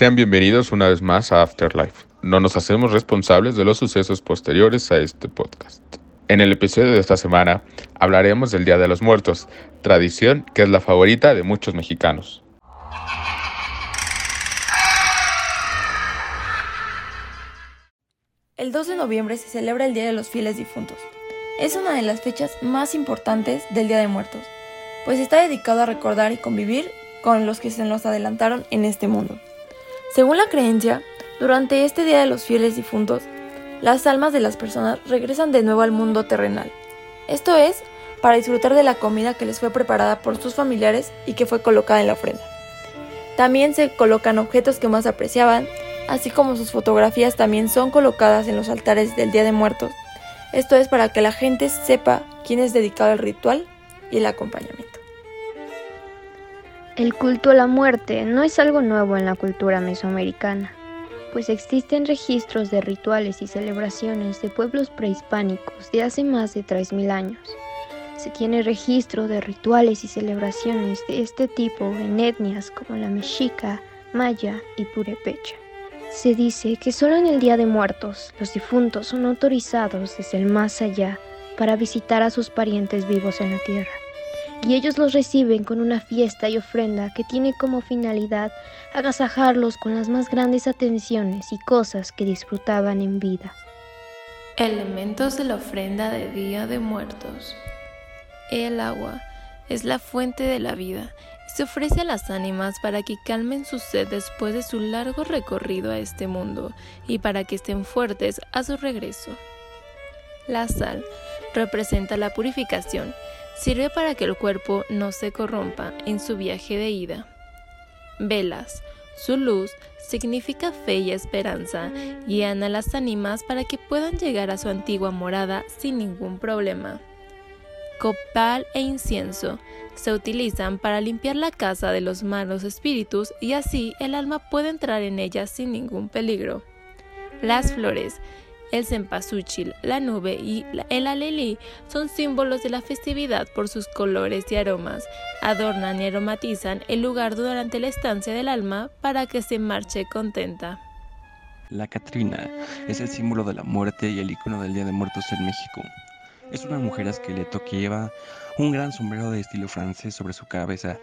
Sean bienvenidos una vez más a Afterlife. No nos hacemos responsables de los sucesos posteriores a este podcast. En el episodio de esta semana hablaremos del Día de los Muertos, tradición que es la favorita de muchos mexicanos. El 2 de noviembre se celebra el Día de los Fieles Difuntos. Es una de las fechas más importantes del Día de Muertos, pues está dedicado a recordar y convivir con los que se nos adelantaron en este mundo. Según la creencia, durante este Día de los Fieles Difuntos, las almas de las personas regresan de nuevo al mundo terrenal. Esto es, para disfrutar de la comida que les fue preparada por sus familiares y que fue colocada en la ofrenda. También se colocan objetos que más apreciaban, así como sus fotografías también son colocadas en los altares del Día de Muertos. Esto es para que la gente sepa quién es dedicado al ritual y el acompañamiento. El culto a la muerte no es algo nuevo en la cultura mesoamericana, pues existen registros de rituales y celebraciones de pueblos prehispánicos de hace más de 3.000 años. Se tiene registro de rituales y celebraciones de este tipo en etnias como la mexica, maya y purepecha. Se dice que solo en el Día de Muertos los difuntos son autorizados desde el más allá para visitar a sus parientes vivos en la tierra, y ellos los reciben con una fiesta y ofrenda que tiene como finalidad agasajarlos con las más grandes atenciones y cosas que disfrutaban en vida. Elementos de la ofrenda de Día de Muertos. El agua es la fuente de la vida se ofrece a las ánimas para que calmen su sed después de su largo recorrido a este mundo y para que estén fuertes a su regreso. La sal representa la purificación, sirve para que el cuerpo no se corrompa en su viaje de ida. Velas, su luz significa fe y esperanza, guían a las ánimas para que puedan llegar a su antigua morada sin ningún problema. Copal e incienso se utilizan para limpiar la casa de los malos espíritus y así el alma puede entrar en ella sin ningún peligro. Las flores, el cempasúchil, la nube y el alelí son símbolos de la festividad por sus colores y aromas. Adornan y aromatizan el lugar durante la estancia del alma para que se marche contenta. La Catrina es el símbolo de la muerte y el icono del Día de Muertos en México. Es una mujer esqueleto que lleva un gran sombrero de estilo francés sobre su cabeza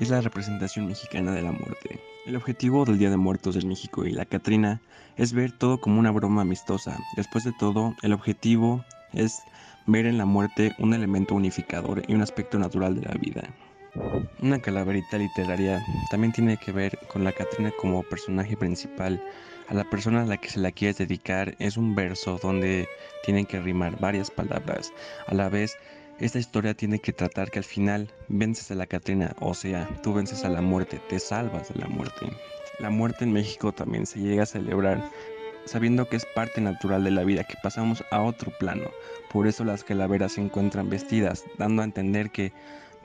es la representación mexicana de la muerte. El objetivo del Día de Muertos en México y la Catrina es ver todo como una broma amistosa. Después de todo, el objetivo es ver en la muerte un elemento unificador y un aspecto natural de la vida. Una calaverita literaria también tiene que ver con la Catrina como personaje principal a la persona a la que se la quieres dedicar es un verso donde tienen que rimar varias palabras. A la vez, esta historia tiene que tratar que al final vences a la Catrina, o sea, tú vences a la muerte, te salvas de la muerte. La muerte en México también se llega a celebrar sabiendo que es parte natural de la vida, que pasamos a otro plano. Por eso las calaveras se encuentran vestidas, dando a entender que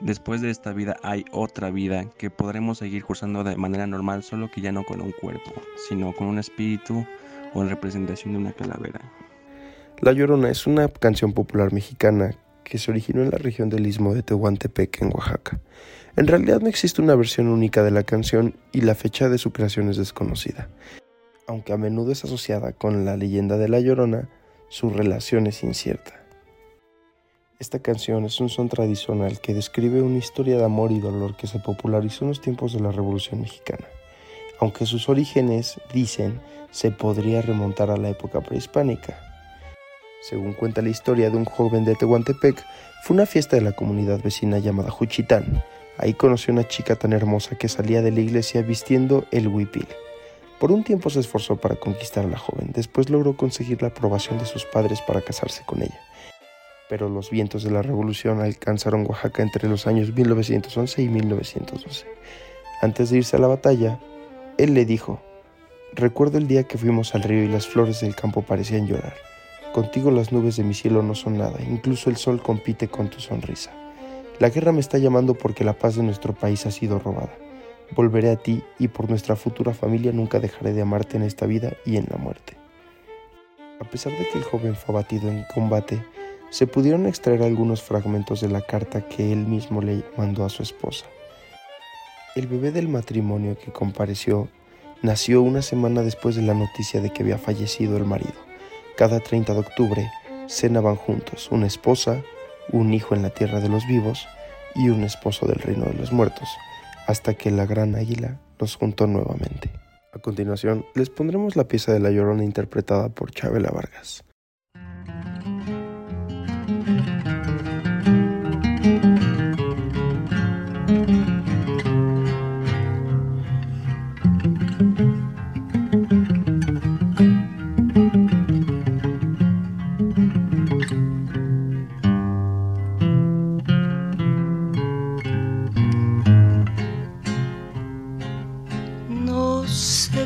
Después de esta vida hay otra vida que podremos seguir cursando de manera normal, solo que ya no con un cuerpo, sino con un espíritu o en representación de una calavera. La Llorona es una canción popular mexicana que se originó en la región del istmo de Tehuantepec, en Oaxaca. En realidad no existe una versión única de la canción y la fecha de su creación es desconocida. Aunque a menudo es asociada con la leyenda de La Llorona, su relación es incierta. Esta canción es un son tradicional que describe una historia de amor y dolor que se popularizó en los tiempos de la Revolución Mexicana. Aunque sus orígenes, dicen, se podría remontar a la época prehispánica. Según cuenta la historia de un joven de Tehuantepec, fue una fiesta de la comunidad vecina llamada Juchitán. Ahí conoció a una chica tan hermosa que salía de la iglesia vistiendo el huipil. Por un tiempo se esforzó para conquistar a la joven, después logró conseguir la aprobación de sus padres para casarse con ella pero los vientos de la revolución alcanzaron Oaxaca entre los años 1911 y 1912. Antes de irse a la batalla, él le dijo, recuerdo el día que fuimos al río y las flores del campo parecían llorar. Contigo las nubes de mi cielo no son nada, incluso el sol compite con tu sonrisa. La guerra me está llamando porque la paz de nuestro país ha sido robada. Volveré a ti y por nuestra futura familia nunca dejaré de amarte en esta vida y en la muerte. A pesar de que el joven fue abatido en combate, se pudieron extraer algunos fragmentos de la carta que él mismo le mandó a su esposa. El bebé del matrimonio que compareció nació una semana después de la noticia de que había fallecido el marido. Cada 30 de octubre cenaban juntos una esposa, un hijo en la tierra de los vivos y un esposo del reino de los muertos, hasta que la gran águila los juntó nuevamente. A continuación, les pondremos la pieza de La Llorona interpretada por Chabela Vargas.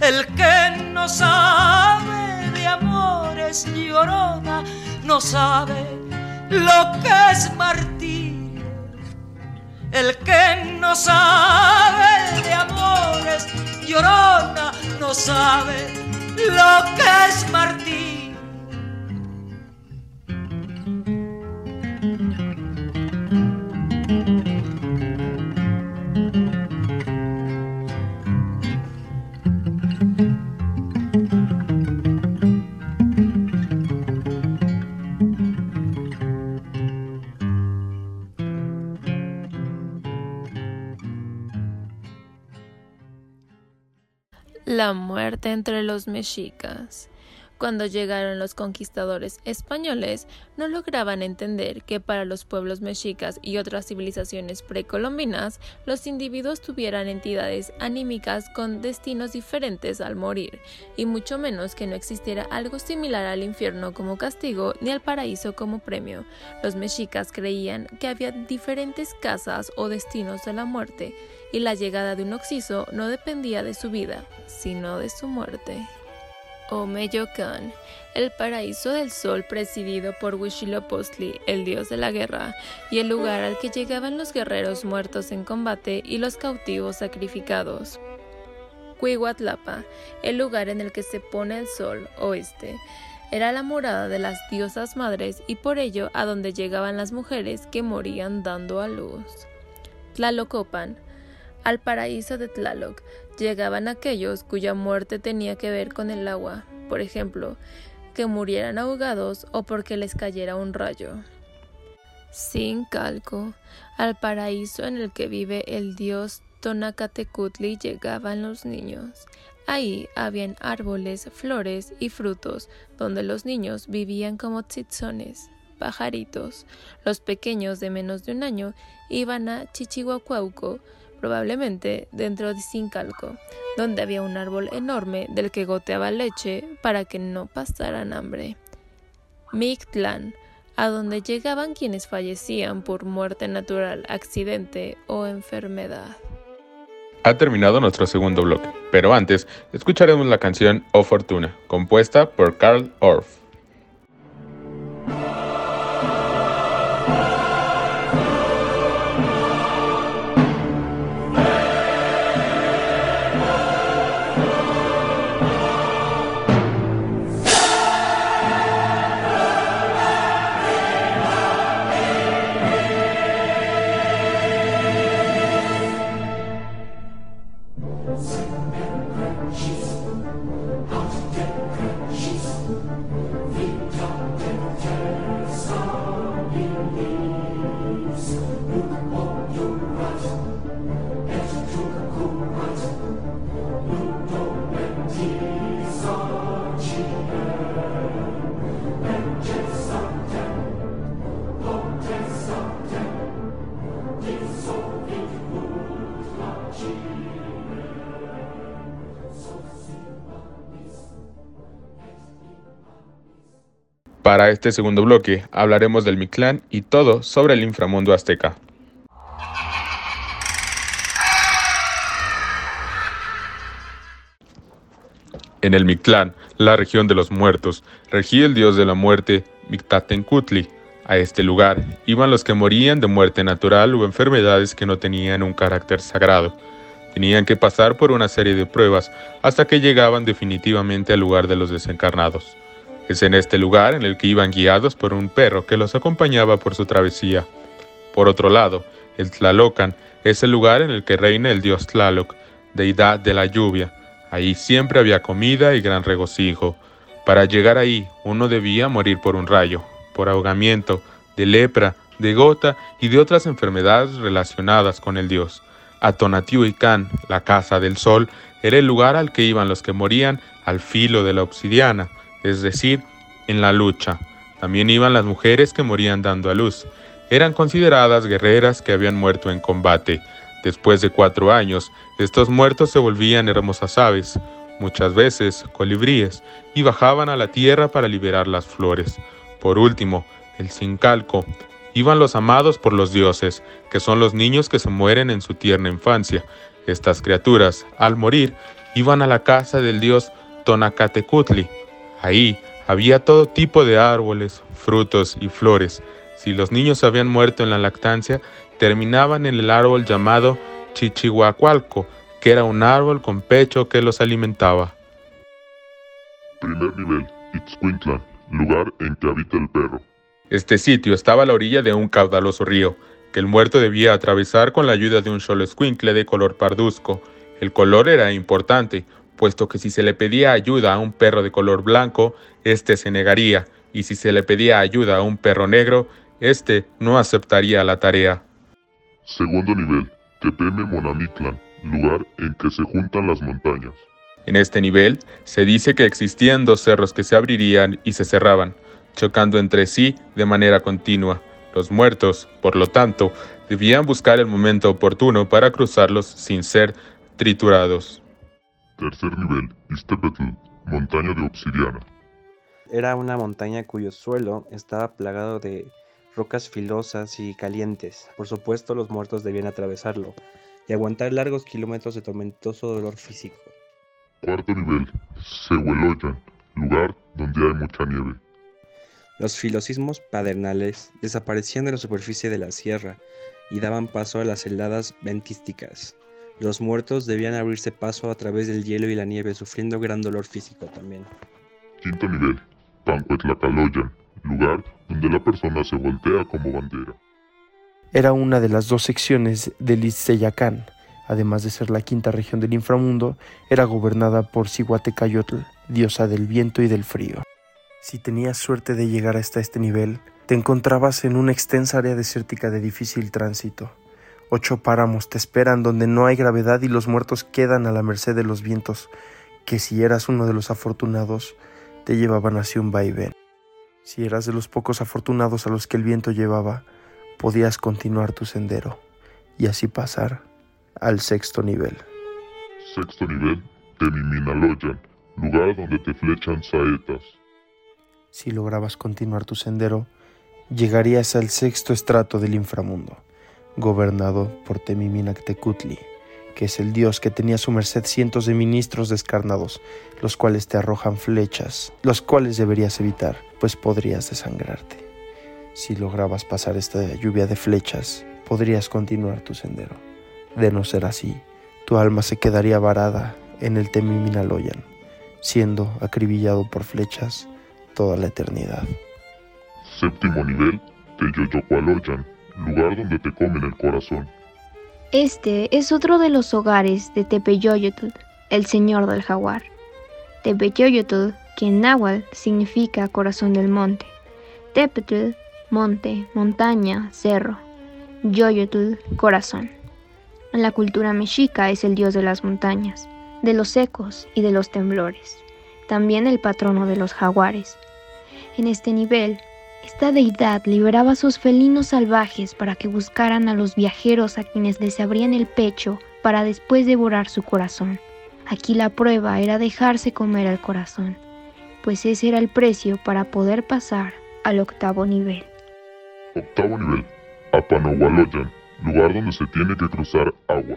El que no sabe de amores llorona, no sabe lo que es martirio. El que no sabe de amores llorona, no sabe lo que es martirio. La muerte entre los mexicas. Cuando llegaron los conquistadores españoles, no lograban entender que para los pueblos mexicas y otras civilizaciones precolombinas, los individuos tuvieran entidades anímicas con destinos diferentes al morir, y mucho menos que no existiera algo similar al infierno como castigo ni al paraíso como premio. Los mexicas creían que había diferentes casas o destinos de la muerte, y la llegada de un oxiso no dependía de su vida, sino de su muerte. Omeyocan, el paraíso del sol presidido por Huitzilopochtli, el dios de la guerra, y el lugar al que llegaban los guerreros muertos en combate y los cautivos sacrificados. Cuiguatlapa, el lugar en el que se pone el sol oeste, era la morada de las diosas madres y por ello a donde llegaban las mujeres que morían dando a luz. Tlalocopan. Al paraíso de Tlaloc llegaban aquellos cuya muerte tenía que ver con el agua, por ejemplo, que murieran ahogados o porque les cayera un rayo. Sin calco, al paraíso en el que vive el dios Tonacatecutli llegaban los niños. Ahí habían árboles, flores y frutos, donde los niños vivían como tzitzones, pajaritos. Los pequeños de menos de un año iban a Chichihuacuauco, probablemente dentro de Sincalco, donde había un árbol enorme del que goteaba leche para que no pasaran hambre. Mictlán, a donde llegaban quienes fallecían por muerte natural, accidente o enfermedad. Ha terminado nuestro segundo bloque, pero antes escucharemos la canción O Fortuna, compuesta por Carl Orff. Sis Para este segundo bloque hablaremos del Mictlán y todo sobre el inframundo azteca. En el Mictlán, la región de los muertos, regía el dios de la muerte Mictatencutli. A este lugar iban los que morían de muerte natural o enfermedades que no tenían un carácter sagrado. Tenían que pasar por una serie de pruebas hasta que llegaban definitivamente al lugar de los desencarnados. Es en este lugar en el que iban guiados por un perro que los acompañaba por su travesía. Por otro lado, el Tlalocan es el lugar en el que reina el dios Tlaloc, deidad de la lluvia. Ahí siempre había comida y gran regocijo. Para llegar ahí, uno debía morir por un rayo, por ahogamiento, de lepra, de gota y de otras enfermedades relacionadas con el dios. Atonatiuhicán, la casa del sol, era el lugar al que iban los que morían al filo de la obsidiana es decir, en la lucha. También iban las mujeres que morían dando a luz. Eran consideradas guerreras que habían muerto en combate. Después de cuatro años, estos muertos se volvían hermosas aves, muchas veces colibríes, y bajaban a la tierra para liberar las flores. Por último, el sincalco. Iban los amados por los dioses, que son los niños que se mueren en su tierna infancia. Estas criaturas, al morir, iban a la casa del dios Tonacatecutli, Ahí había todo tipo de árboles, frutos y flores. Si los niños habían muerto en la lactancia, terminaban en el árbol llamado Chichihuacualco, que era un árbol con pecho que los alimentaba. Primer nivel, Itzcuintlan, lugar en que habita el perro. Este sitio estaba a la orilla de un caudaloso río, que el muerto debía atravesar con la ayuda de un solo escuincle de color parduzco. El color era importante, puesto que si se le pedía ayuda a un perro de color blanco, éste se negaría, y si se le pedía ayuda a un perro negro, éste no aceptaría la tarea. Segundo nivel, Tepeme Monamictlan, lugar en que se juntan las montañas. En este nivel se dice que existían dos cerros que se abrirían y se cerraban, chocando entre sí de manera continua. Los muertos, por lo tanto, debían buscar el momento oportuno para cruzarlos sin ser triturados. Tercer nivel, Istepetl, montaña de obsidiana. Era una montaña cuyo suelo estaba plagado de rocas filosas y calientes. Por supuesto, los muertos debían atravesarlo y aguantar largos kilómetros de tormentoso dolor físico. Cuarto nivel, Sehueloyan, lugar donde hay mucha nieve. Los filosismos padernales desaparecían de la superficie de la sierra y daban paso a las heladas ventísticas. Los muertos debían abrirse paso a través del hielo y la nieve, sufriendo gran dolor físico también. Quinto nivel, Pancuetlacaloyan, lugar donde la persona se voltea como bandera. Era una de las dos secciones del Itzeyacán. Además de ser la quinta región del inframundo, era gobernada por Cihuatecayotl, diosa del viento y del frío. Si tenías suerte de llegar hasta este nivel, te encontrabas en una extensa área desértica de difícil tránsito. Ocho páramos te esperan donde no hay gravedad y los muertos quedan a la merced de los vientos, que si eras uno de los afortunados, te llevaban hacia un vaivén. Si eras de los pocos afortunados a los que el viento llevaba, podías continuar tu sendero y así pasar al sexto nivel. Sexto nivel, Temiminaloyan, lugar donde te flechan saetas. Si lograbas continuar tu sendero, llegarías al sexto estrato del inframundo, gobernado por Temiminactecutli, que es el dios que tenía a su merced cientos de ministros descarnados, los cuales te arrojan flechas, los cuales deberías evitar, pues podrías desangrarte. Si lograbas pasar esta lluvia de flechas, podrías continuar tu sendero. De no ser así, tu alma se quedaría varada en el Temiminaloyan, siendo acribillado por flechas toda la eternidad. Séptimo nivel, Teyoyocualoyan, lugar donde te comen el corazón. Este es otro de los hogares de Tepeyoyotl, el señor del jaguar. Tepeyoyotl, que en náhuatl significa corazón del monte. Tepetl, monte, montaña, cerro. Yoyotl, corazón. En la cultura mexica es el dios de las montañas, de los ecos y de los temblores. También el patrono de los jaguares. En este nivel, esta deidad liberaba a sus felinos salvajes para que buscaran a los viajeros a quienes les abrían el pecho para después devorar su corazón. Aquí la prueba era dejarse comer al corazón, pues ese era el precio para poder pasar al octavo nivel. Octavo nivel, Apanahualoyan, lugar donde se tiene que cruzar agua.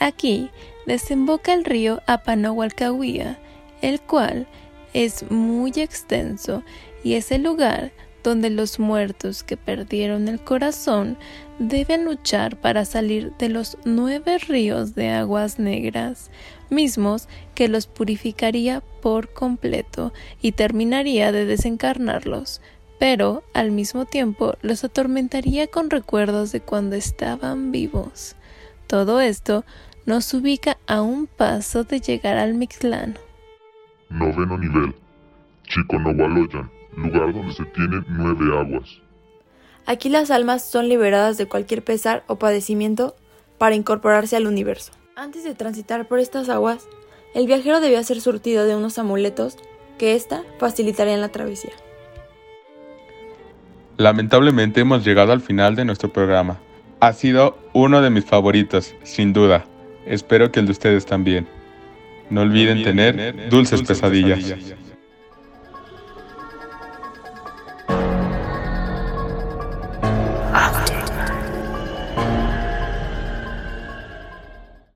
Aquí desemboca el río Apanahualcahuía, el cual es muy extenso y es el lugar donde los muertos que perdieron el corazón deben luchar para salir de los nueve ríos de aguas negras, mismos que los purificaría por completo y terminaría de desencarnarlos, pero al mismo tiempo los atormentaría con recuerdos de cuando estaban vivos. Todo esto nos ubica a un paso de llegar al Mictlán. Noveno nivel, Chiconohualoyan, lugar donde se tienen nueve aguas. Aquí las almas son liberadas de cualquier pesar o padecimiento para incorporarse al universo. Antes de transitar por estas aguas, el viajero debía ser surtido de unos amuletos que ésta facilitarían la travesía. Lamentablemente hemos llegado al final de nuestro programa. Ha sido uno de mis favoritos, sin duda. Espero que el de ustedes también. No olviden, tener, dulces, pesadillas.